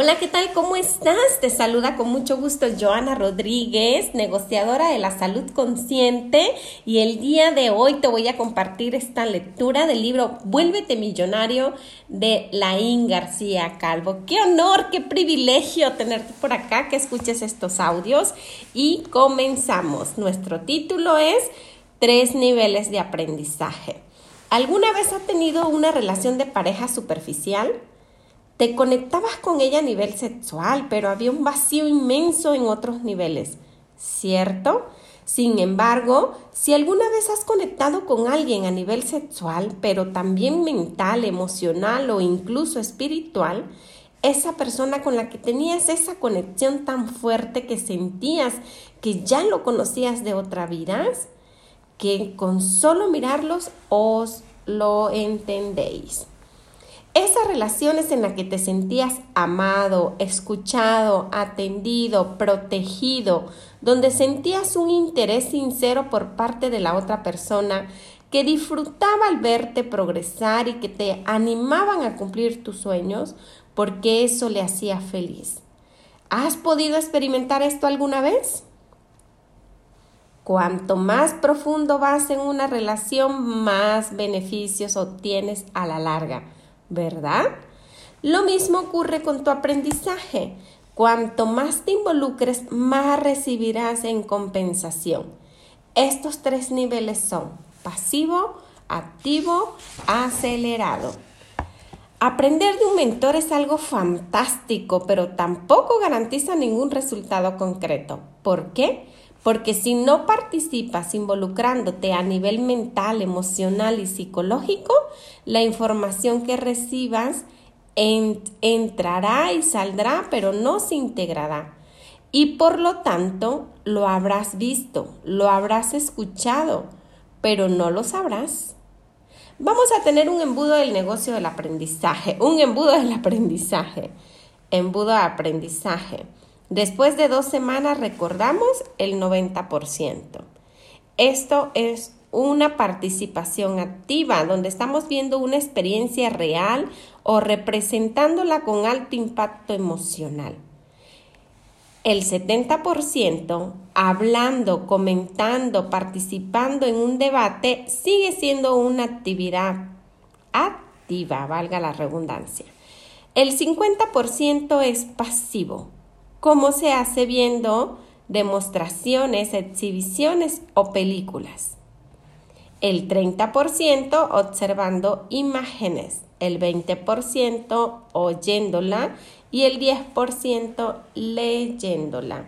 Hola, ¿qué tal? ¿Cómo estás? Te saluda con mucho gusto Joana Rodríguez, negociadora de la salud consciente y el día de hoy te voy a compartir esta lectura del libro Vuélvete millonario de Laín García Calvo. Qué honor, qué privilegio tenerte por acá, que escuches estos audios y comenzamos. Nuestro título es Tres niveles de aprendizaje. ¿Alguna vez has tenido una relación de pareja superficial? Te conectabas con ella a nivel sexual, pero había un vacío inmenso en otros niveles, ¿cierto? Sin embargo, si alguna vez has conectado con alguien a nivel sexual, pero también mental, emocional o incluso espiritual, esa persona con la que tenías esa conexión tan fuerte que sentías que ya lo conocías de otra vida, que con solo mirarlos os lo entendéis. Esas relaciones en las que te sentías amado, escuchado, atendido, protegido, donde sentías un interés sincero por parte de la otra persona, que disfrutaba al verte progresar y que te animaban a cumplir tus sueños porque eso le hacía feliz. ¿Has podido experimentar esto alguna vez? Cuanto más profundo vas en una relación, más beneficios obtienes a la larga ¿verdad? Lo mismo ocurre con tu aprendizaje. Cuanto más te involucres, más recibirás en compensación. Estos tres niveles son pasivo, activo, acelerado. Aprender de un mentor es algo fantástico, pero tampoco garantiza ningún resultado concreto. ¿Por qué? Porque si no participas involucrándote a nivel mental, emocional y psicológico, la información que recibas entrará y saldrá, pero no se integrará. Y por lo tanto, lo habrás visto, lo habrás escuchado, pero no lo sabrás. Vamos a tener un embudo del negocio del aprendizaje, un embudo del aprendizaje, embudo de aprendizaje. Después de dos semanas recordamos el 90%. Esto es una participación activa donde estamos viendo una experiencia real o representándola con alto impacto emocional. El 70% hablando, comentando, participando en un debate sigue siendo una actividad activa, valga la redundancia. El 50% es pasivo, como se hace viendo demostraciones, exhibiciones o películas. El 30% observando imágenes, el 20% oyéndola y el 10% leyéndola.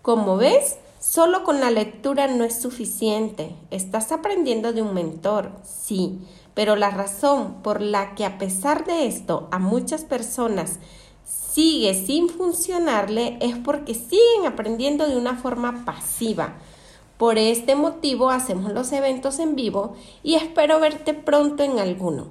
Como ves, solo con la lectura no es suficiente. Estás aprendiendo de un mentor, sí, pero la razón por la que a pesar de esto a muchas personas sigue sin funcionarle es porque siguen aprendiendo de una forma pasiva. Por este motivo hacemos los eventos en vivo y espero verte pronto en alguno.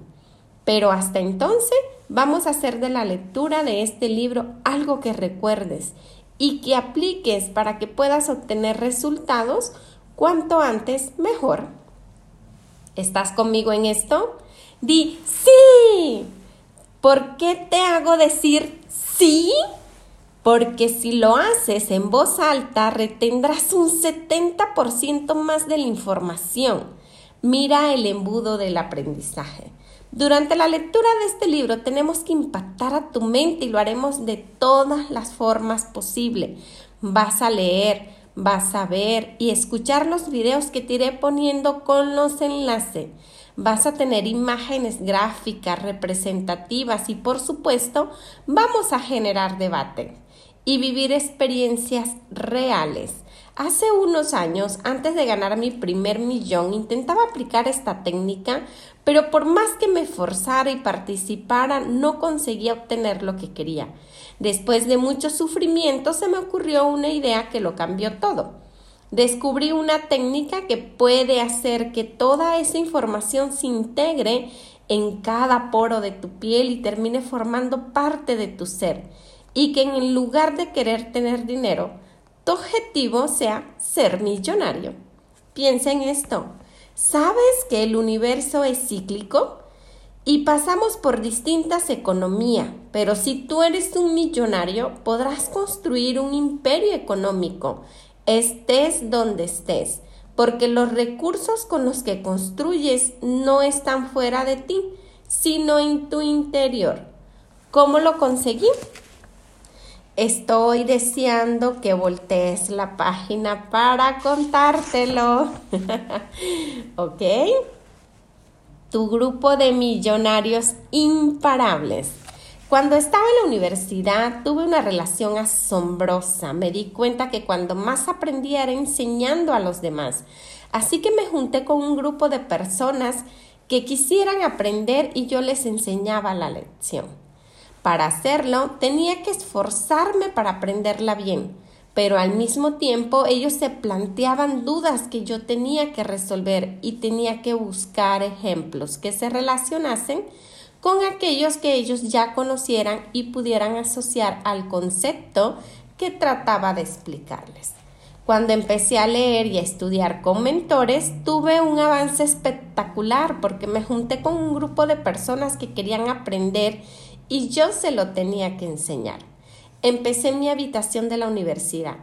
Pero hasta entonces vamos a hacer de la lectura de este libro algo que recuerdes y que apliques para que puedas obtener resultados cuanto antes mejor. ¿Estás conmigo en esto? Di sí. ¿Por qué te hago decir Sí, porque si lo haces en voz alta retendrás un 70% más de la información. Mira el embudo del aprendizaje. Durante la lectura de este libro tenemos que impactar a tu mente y lo haremos de todas las formas posibles. Vas a leer, vas a ver y escuchar los videos que te iré poniendo con los enlaces vas a tener imágenes gráficas representativas y por supuesto vamos a generar debate y vivir experiencias reales. Hace unos años, antes de ganar mi primer millón, intentaba aplicar esta técnica, pero por más que me esforzara y participara, no conseguía obtener lo que quería. Después de mucho sufrimiento, se me ocurrió una idea que lo cambió todo descubrí una técnica que puede hacer que toda esa información se integre en cada poro de tu piel y termine formando parte de tu ser y que en lugar de querer tener dinero, tu objetivo sea ser millonario. Piensa en esto. ¿Sabes que el universo es cíclico? Y pasamos por distintas economías, pero si tú eres un millonario, podrás construir un imperio económico, estés donde estés, porque los recursos con los que construyes no están fuera de ti, sino en tu interior. ¿Cómo lo conseguí? Estoy deseando que voltees la página para contártelo. ¿Ok? Tu grupo de millonarios imparables. Cuando estaba en la universidad tuve una relación asombrosa. Me di cuenta que cuando más aprendía era enseñando a los demás. Así que me junté con un grupo de personas que quisieran aprender y yo les enseñaba la lección. Para hacerlo tenía que esforzarme para aprenderla bien, pero al mismo tiempo ellos se planteaban dudas que yo tenía que resolver y tenía que buscar ejemplos que se relacionasen con aquellos que ellos ya conocieran y pudieran asociar al concepto que trataba de explicarles. Cuando empecé a leer y a estudiar con mentores, tuve un avance espectacular porque me junté con un grupo de personas que querían aprender y yo se lo tenía que enseñar. Empecé en mi habitación de la universidad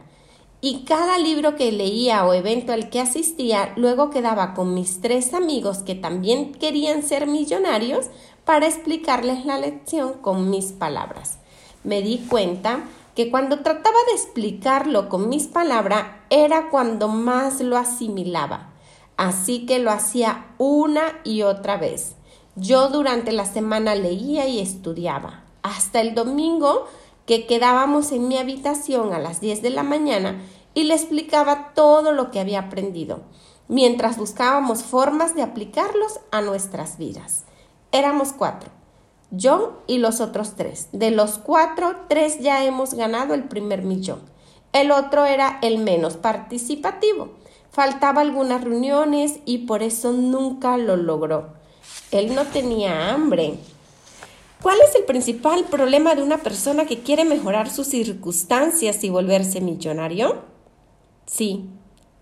y cada libro que leía o evento al que asistía luego quedaba con mis tres amigos que también querían ser millonarios para explicarles la lección con mis palabras. Me di cuenta que cuando trataba de explicarlo con mis palabras era cuando más lo asimilaba. Así que lo hacía una y otra vez. Yo durante la semana leía y estudiaba. Hasta el domingo que quedábamos en mi habitación a las 10 de la mañana y le explicaba todo lo que había aprendido, mientras buscábamos formas de aplicarlos a nuestras vidas. Éramos cuatro, yo y los otros tres. De los cuatro, tres ya hemos ganado el primer millón. El otro era el menos participativo. Faltaba algunas reuniones y por eso nunca lo logró. Él no tenía hambre. ¿Cuál es el principal problema de una persona que quiere mejorar sus circunstancias y volverse millonario? Sí,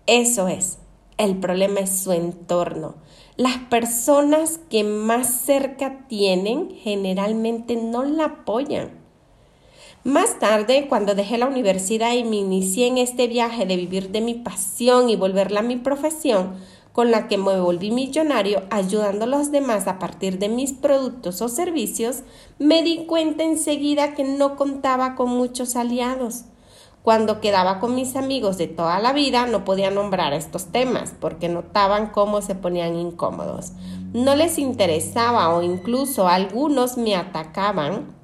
eso es. El problema es su entorno. Las personas que más cerca tienen generalmente no la apoyan. Más tarde, cuando dejé la universidad y me inicié en este viaje de vivir de mi pasión y volverla a mi profesión, con la que me volví millonario ayudando a los demás a partir de mis productos o servicios, me di cuenta enseguida que no contaba con muchos aliados. Cuando quedaba con mis amigos de toda la vida no podía nombrar estos temas porque notaban cómo se ponían incómodos. No les interesaba o incluso algunos me atacaban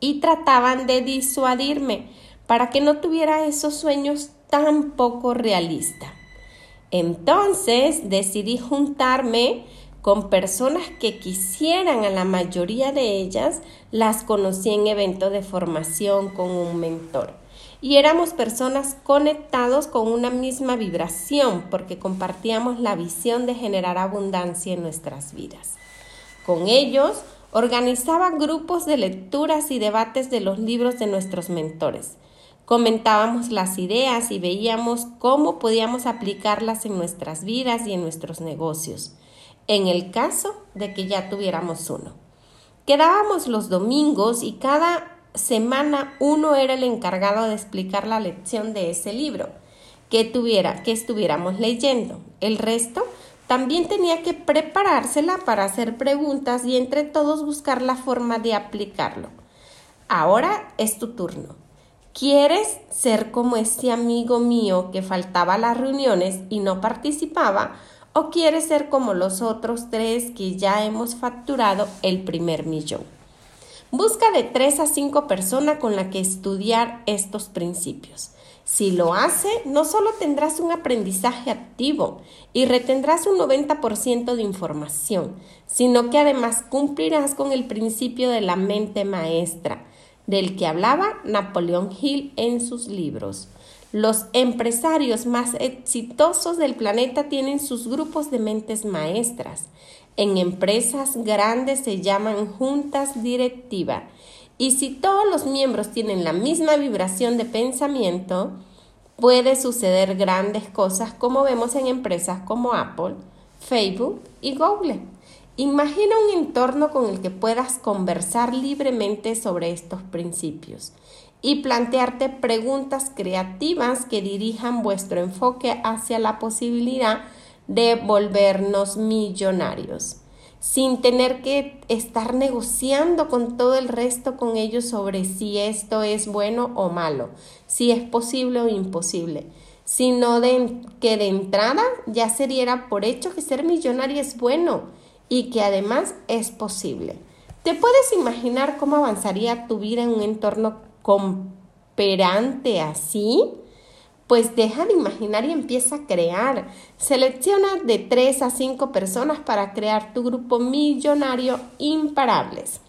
y trataban de disuadirme para que no tuviera esos sueños tan poco realistas. Entonces decidí juntarme con personas que quisieran, a la mayoría de ellas las conocí en eventos de formación con un mentor. Y éramos personas conectados con una misma vibración porque compartíamos la visión de generar abundancia en nuestras vidas. Con ellos organizaba grupos de lecturas y debates de los libros de nuestros mentores Comentábamos las ideas y veíamos cómo podíamos aplicarlas en nuestras vidas y en nuestros negocios, en el caso de que ya tuviéramos uno. Quedábamos los domingos y cada semana uno era el encargado de explicar la lección de ese libro que tuviera, que estuviéramos leyendo. El resto también tenía que preparársela para hacer preguntas y entre todos buscar la forma de aplicarlo. Ahora es tu turno. ¿Quieres ser como ese amigo mío que faltaba a las reuniones y no participaba? ¿O quieres ser como los otros tres que ya hemos facturado el primer millón? Busca de tres a cinco personas con las que estudiar estos principios. Si lo hace, no solo tendrás un aprendizaje activo y retendrás un 90% de información, sino que además cumplirás con el principio de la mente maestra del que hablaba Napoleón Hill en sus libros. Los empresarios más exitosos del planeta tienen sus grupos de mentes maestras. En empresas grandes se llaman juntas directivas. Y si todos los miembros tienen la misma vibración de pensamiento, puede suceder grandes cosas como vemos en empresas como Apple, Facebook y Google. Imagina un entorno con el que puedas conversar libremente sobre estos principios y plantearte preguntas creativas que dirijan vuestro enfoque hacia la posibilidad de volvernos millonarios, sin tener que estar negociando con todo el resto con ellos sobre si esto es bueno o malo, si es posible o imposible, sino que de entrada ya se diera por hecho que ser millonario es bueno y que además es posible. ¿Te puedes imaginar cómo avanzaría tu vida en un entorno cooperante así? Pues deja de imaginar y empieza a crear. Selecciona de 3 a 5 personas para crear tu grupo millonario imparables.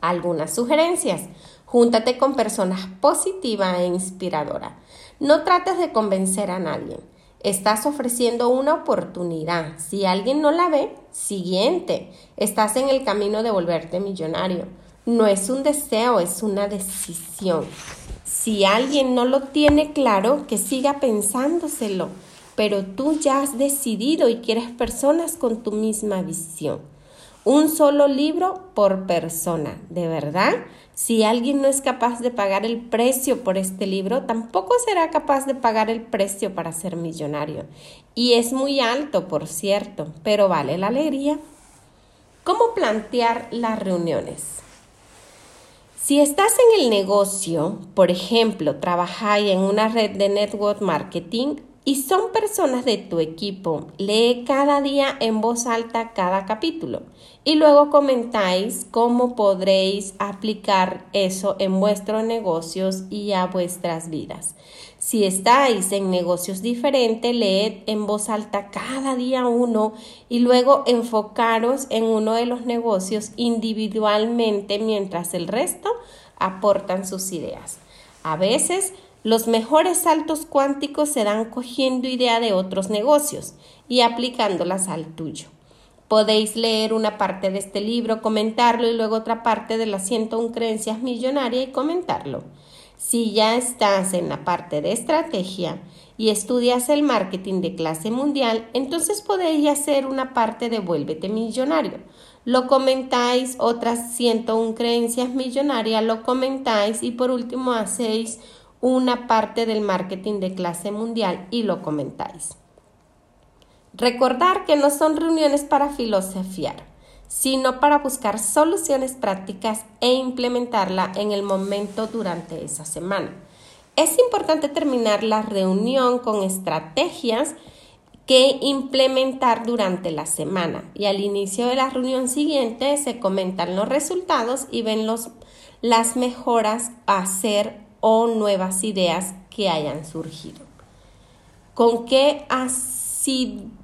Algunas sugerencias. Júntate con personas positivas e inspiradoras. No trates de convencer a nadie. Estás ofreciendo una oportunidad. Si alguien no la ve, siguiente. Estás en el camino de volverte millonario. No es un deseo, es una decisión. Si alguien no lo tiene claro, que siga pensándoselo, pero tú ya has decidido y quieres personas con tu misma visión. Un solo libro por persona, ¿de verdad? Si alguien no es capaz de pagar el precio por este libro, tampoco será capaz de pagar el precio para ser millonario. Y es muy alto, por cierto, pero vale la alegría. ¿Cómo plantear las reuniones? Si estás en el negocio, por ejemplo, trabajáis en una red de network marketing y son personas de tu equipo, lee cada día en voz alta cada capítulo y luego comentáis cómo podréis aplicar eso en vuestros negocios y a vuestras vidas. Si estáis en negocios diferentes, leed en voz alta cada día uno y luego enfocaros en uno de los negocios individualmente mientras el resto aportan sus ideas. A veces los mejores saltos cuánticos se dan cogiendo idea de otros negocios y aplicándolas al tuyo. Podéis leer una parte de este libro, comentarlo y luego otra parte de las 101 creencias millonarias y comentarlo. Si ya estás en la parte de estrategia y estudias el marketing de clase mundial, entonces podéis hacer una parte de Vuélvete Millonario. Lo comentáis, otras 101 creencias millonarias lo comentáis y por último hacéis una parte del marketing de clase mundial y lo comentáis. Recordar que no son reuniones para filosofiar sino para buscar soluciones prácticas e implementarla en el momento durante esa semana. Es importante terminar la reunión con estrategias que implementar durante la semana y al inicio de la reunión siguiente se comentan los resultados y ven los, las mejoras a hacer o nuevas ideas que hayan surgido. ¿Con qué asiduidad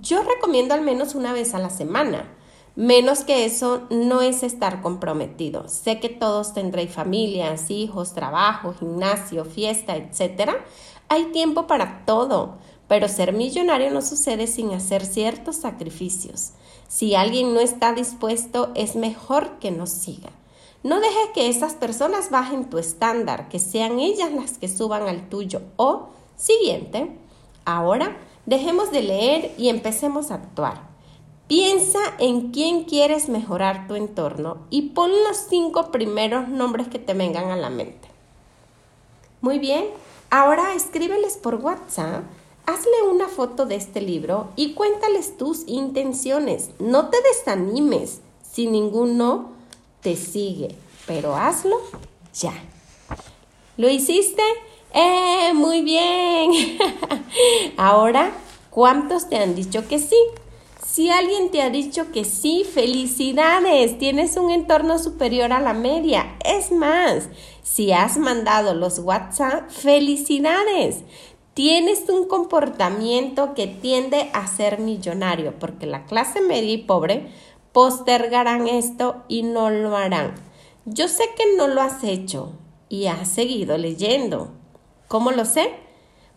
yo recomiendo al menos una vez a la semana. Menos que eso no es estar comprometido. Sé que todos tendréis familias, hijos, trabajo, gimnasio, fiesta, etc. Hay tiempo para todo, pero ser millonario no sucede sin hacer ciertos sacrificios. Si alguien no está dispuesto, es mejor que no siga. No dejes que esas personas bajen tu estándar, que sean ellas las que suban al tuyo. O, siguiente, ahora Dejemos de leer y empecemos a actuar. Piensa en quién quieres mejorar tu entorno y pon los cinco primeros nombres que te vengan a la mente. Muy bien, ahora escríbeles por WhatsApp, hazle una foto de este libro y cuéntales tus intenciones. No te desanimes si ninguno te sigue, pero hazlo ya. ¿Lo hiciste? ¡Eh! Muy bien. Ahora, ¿cuántos te han dicho que sí? Si alguien te ha dicho que sí, felicidades, tienes un entorno superior a la media. Es más, si has mandado los WhatsApp, felicidades. Tienes un comportamiento que tiende a ser millonario, porque la clase media y pobre postergarán esto y no lo harán. Yo sé que no lo has hecho y has seguido leyendo. ¿Cómo lo sé?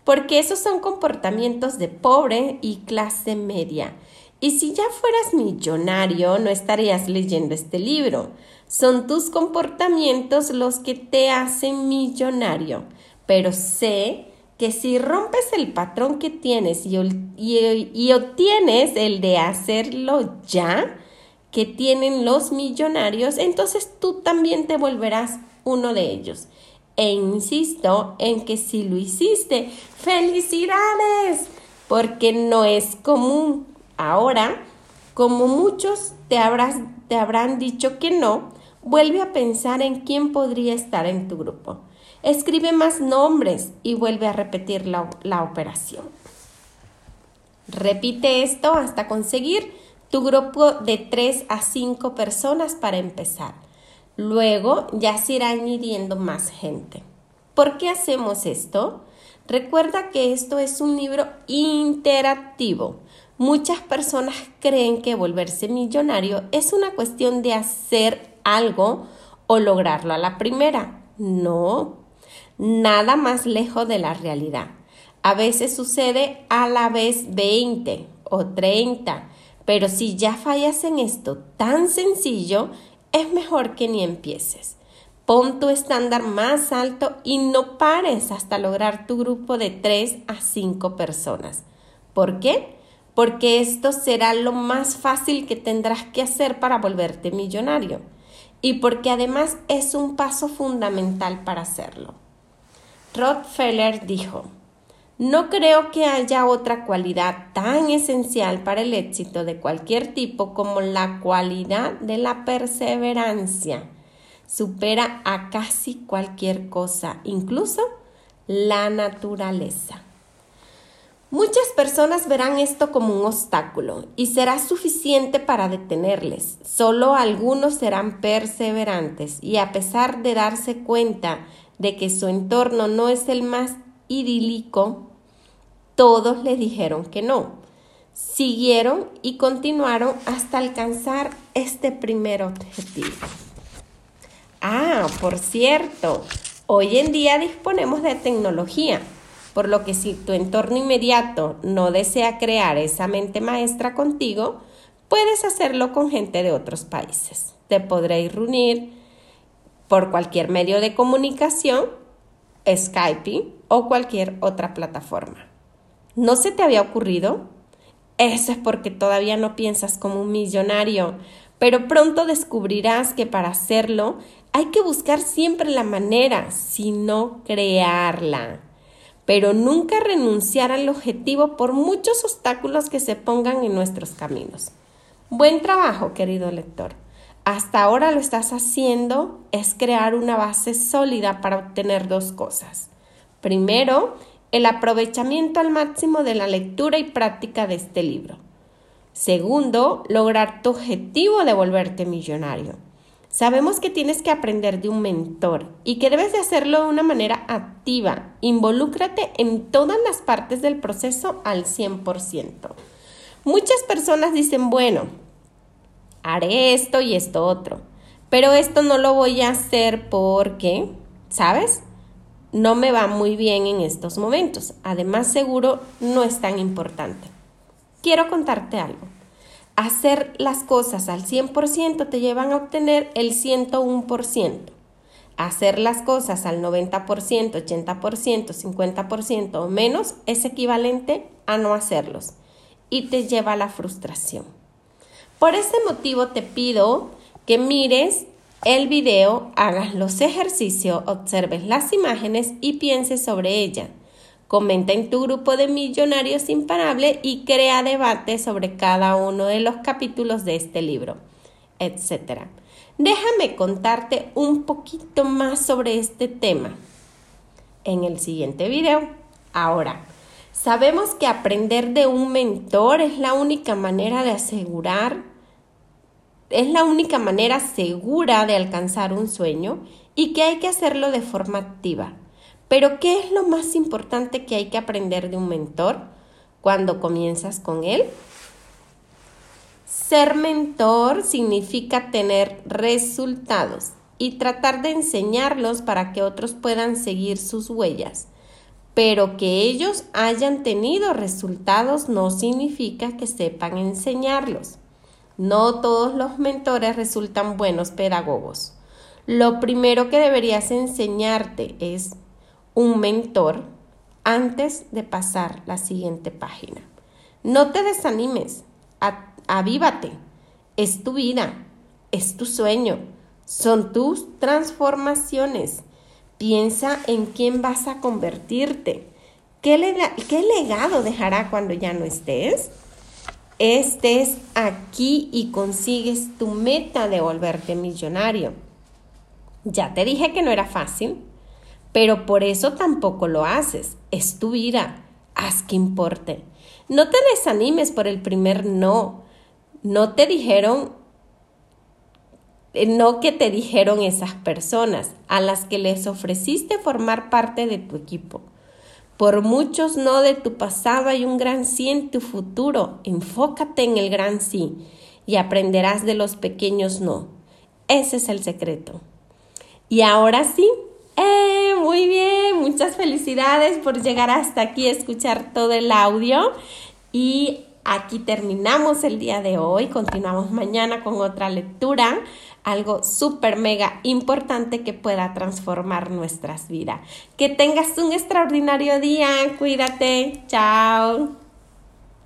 Porque esos son comportamientos de pobre y clase media. Y si ya fueras millonario, no estarías leyendo este libro. Son tus comportamientos los que te hacen millonario. Pero sé que si rompes el patrón que tienes y, y, obtienes el de hacerlo ya, que tienen los millonarios, entonces tú también te volverás uno de ellos. E insisto en que si lo hiciste, felicidades, porque no es común. Ahora, como muchos te, habrán dicho que no, vuelve a pensar en quién podría estar en tu grupo. Escribe más nombres y vuelve a repetir la, la operación. Repite esto hasta conseguir tu grupo de 3 a 5 personas para empezar. Luego ya se irá añadiendo más gente. ¿Por qué hacemos esto? Recuerda que esto es un libro interactivo. Muchas personas creen que volverse millonario es una cuestión de hacer algo o lograrlo a la primera. No, nada más lejos de la realidad. A veces sucede a la vez 20 o 30 pero si ya fallas en esto tan sencillo, es mejor que ni empieces. Pon tu estándar más alto y no pares hasta lograr tu grupo de 3 a 5 personas. ¿Por qué? Porque esto será lo más fácil que tendrás que hacer para volverte millonario y porque además es un paso fundamental para hacerlo. Rockefeller dijo, no creo que haya otra cualidad tan esencial para el éxito de cualquier tipo como la cualidad de la perseverancia. Supera a casi cualquier cosa, incluso la naturaleza. Muchas personas verán esto como un obstáculo y será suficiente para detenerles. Solo algunos serán perseverantes y a pesar de darse cuenta de que su entorno no es el más idílico, todos le dijeron que no. Siguieron y continuaron hasta alcanzar este primer objetivo. Ah, por cierto, hoy en día disponemos de tecnología, por lo que si tu entorno inmediato no desea crear esa mente maestra contigo, puedes hacerlo con gente de otros países. Te podréis reunir por cualquier medio de comunicación, Skype o cualquier otra plataforma. ¿No se te había ocurrido? Eso es porque todavía no piensas como un millonario, pero pronto descubrirás que para hacerlo hay que buscar siempre la manera, sino crearla. Pero nunca renunciar al objetivo por muchos obstáculos que se pongan en nuestros caminos. Buen trabajo, querido lector. Hasta ahora lo estás haciendo es crear una base sólida para obtener dos cosas. Primero, el aprovechamiento al máximo de la lectura y práctica de este libro. Segundo, lograr tu objetivo de volverte millonario. Sabemos que tienes que aprender de un mentor y que debes de hacerlo de una manera activa. Involúcrate en todas las partes del proceso al 100%. Muchas personas dicen, bueno, haré esto y esto otro, pero esto no lo voy a hacer porque, ¿sabes? No me va muy bien en estos momentos. Además, seguro no es tan importante. Quiero contarte algo. Hacer las cosas al 100% te llevan a obtener el 101%. Hacer las cosas al 90%, 80%, 50% o menos es equivalente a no hacerlos y te lleva a la frustración. Por ese motivo te pido que mires el video, hagas los ejercicios, observes las imágenes y pienses sobre ella. Comenta en tu grupo de Millonarios Imparables y crea debate sobre cada uno de los capítulos de este libro, etc. Déjame contarte un poquito más sobre este tema en el siguiente video. Ahora, sabemos que aprender de un mentor es la única manera de asegurar es la única manera segura de alcanzar un sueño y que hay que hacerlo de forma activa. Pero ¿qué es lo más importante que hay que aprender de un mentor cuando comienzas con él? Ser mentor significa tener resultados y tratar de enseñarlos para que otros puedan seguir sus huellas. Pero que ellos hayan tenido resultados no significa que sepan enseñarlos. No todos los mentores resultan buenos pedagogos. Lo primero que deberías enseñarte es un mentor antes de pasar la siguiente página. No te desanimes, avívate. Es tu vida, es tu sueño, son tus transformaciones. Piensa en quién vas a convertirte. ¿Qué, ¿Qué legado dejará cuando ya no estés? Estés aquí y consigues tu meta de volverte millonario. Ya te dije que no era fácil, pero por eso tampoco lo haces. Es tu vida. Haz que importe. No te desanimes por el primer no. No te dijeron, eh, no que te dijeron esas personas a las que les ofreciste formar parte de tu equipo. Por muchos no de tu pasado hay un gran sí en tu futuro. Enfócate en el gran sí y aprenderás de los pequeños no. Ese es el secreto. Y ahora sí, ¡eh! Muy bien, muchas felicidades por llegar hasta aquí, escuchar todo el audio. Y aquí terminamos el día de hoy. Continuamos mañana con otra lectura, algo súper mega importante que pueda transformar nuestras vidas. Que tengas un extraordinario día. Cuídate. Chao.